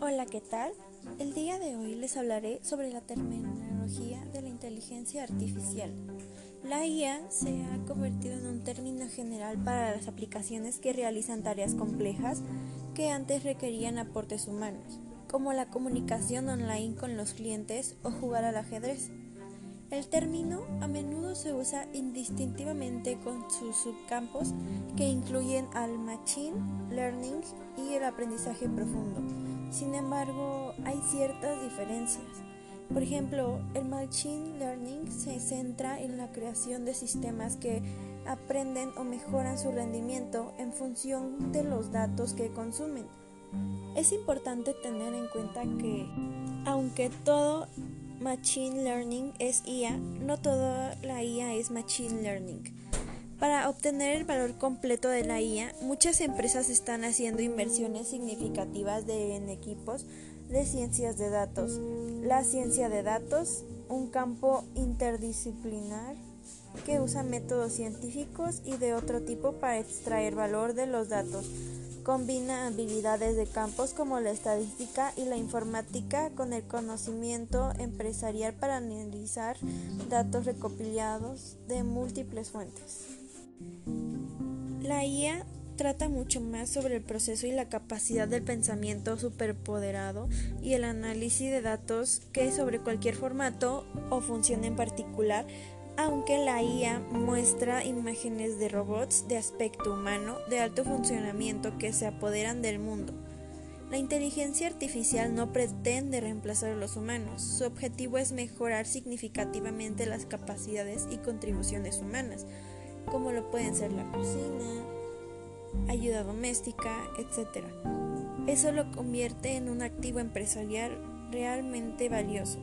Hola, ¿qué tal? El día de hoy les hablaré sobre la terminología de la inteligencia artificial. La IA se ha convertido en un término general para las aplicaciones que realizan tareas complejas que antes requerían aportes humanos, como la comunicación online con los clientes o jugar al ajedrez. El término a menudo se usa indistintivamente con sus subcampos que incluyen al machine learning y el aprendizaje profundo. Sin embargo, hay ciertas diferencias. Por ejemplo, el machine learning se centra en la creación de sistemas que aprenden o mejoran su rendimiento en función de los datos que consumen. Es importante tener en cuenta que, aunque todo Machine Learning es IA, no toda la IA es Machine Learning. Para obtener el valor completo de la IA, muchas empresas están haciendo inversiones significativas en equipos de ciencias de datos. La ciencia de datos, un campo interdisciplinar que usa métodos científicos y de otro tipo para extraer valor de los datos Combina habilidades de campos como la estadística y la informática con el conocimiento empresarial para analizar datos recopilados de múltiples fuentes. La IA trata mucho más sobre el proceso y la capacidad del pensamiento superpoderado y el análisis de datos que sobre cualquier formato o función en particular aunque la IA muestra imágenes de robots de aspecto humano de alto funcionamiento que se apoderan del mundo. La inteligencia artificial no pretende reemplazar a los humanos, su objetivo es mejorar significativamente las capacidades y contribuciones humanas, como lo pueden ser la cocina, ayuda doméstica, etc. Eso lo convierte en un activo empresarial realmente valioso.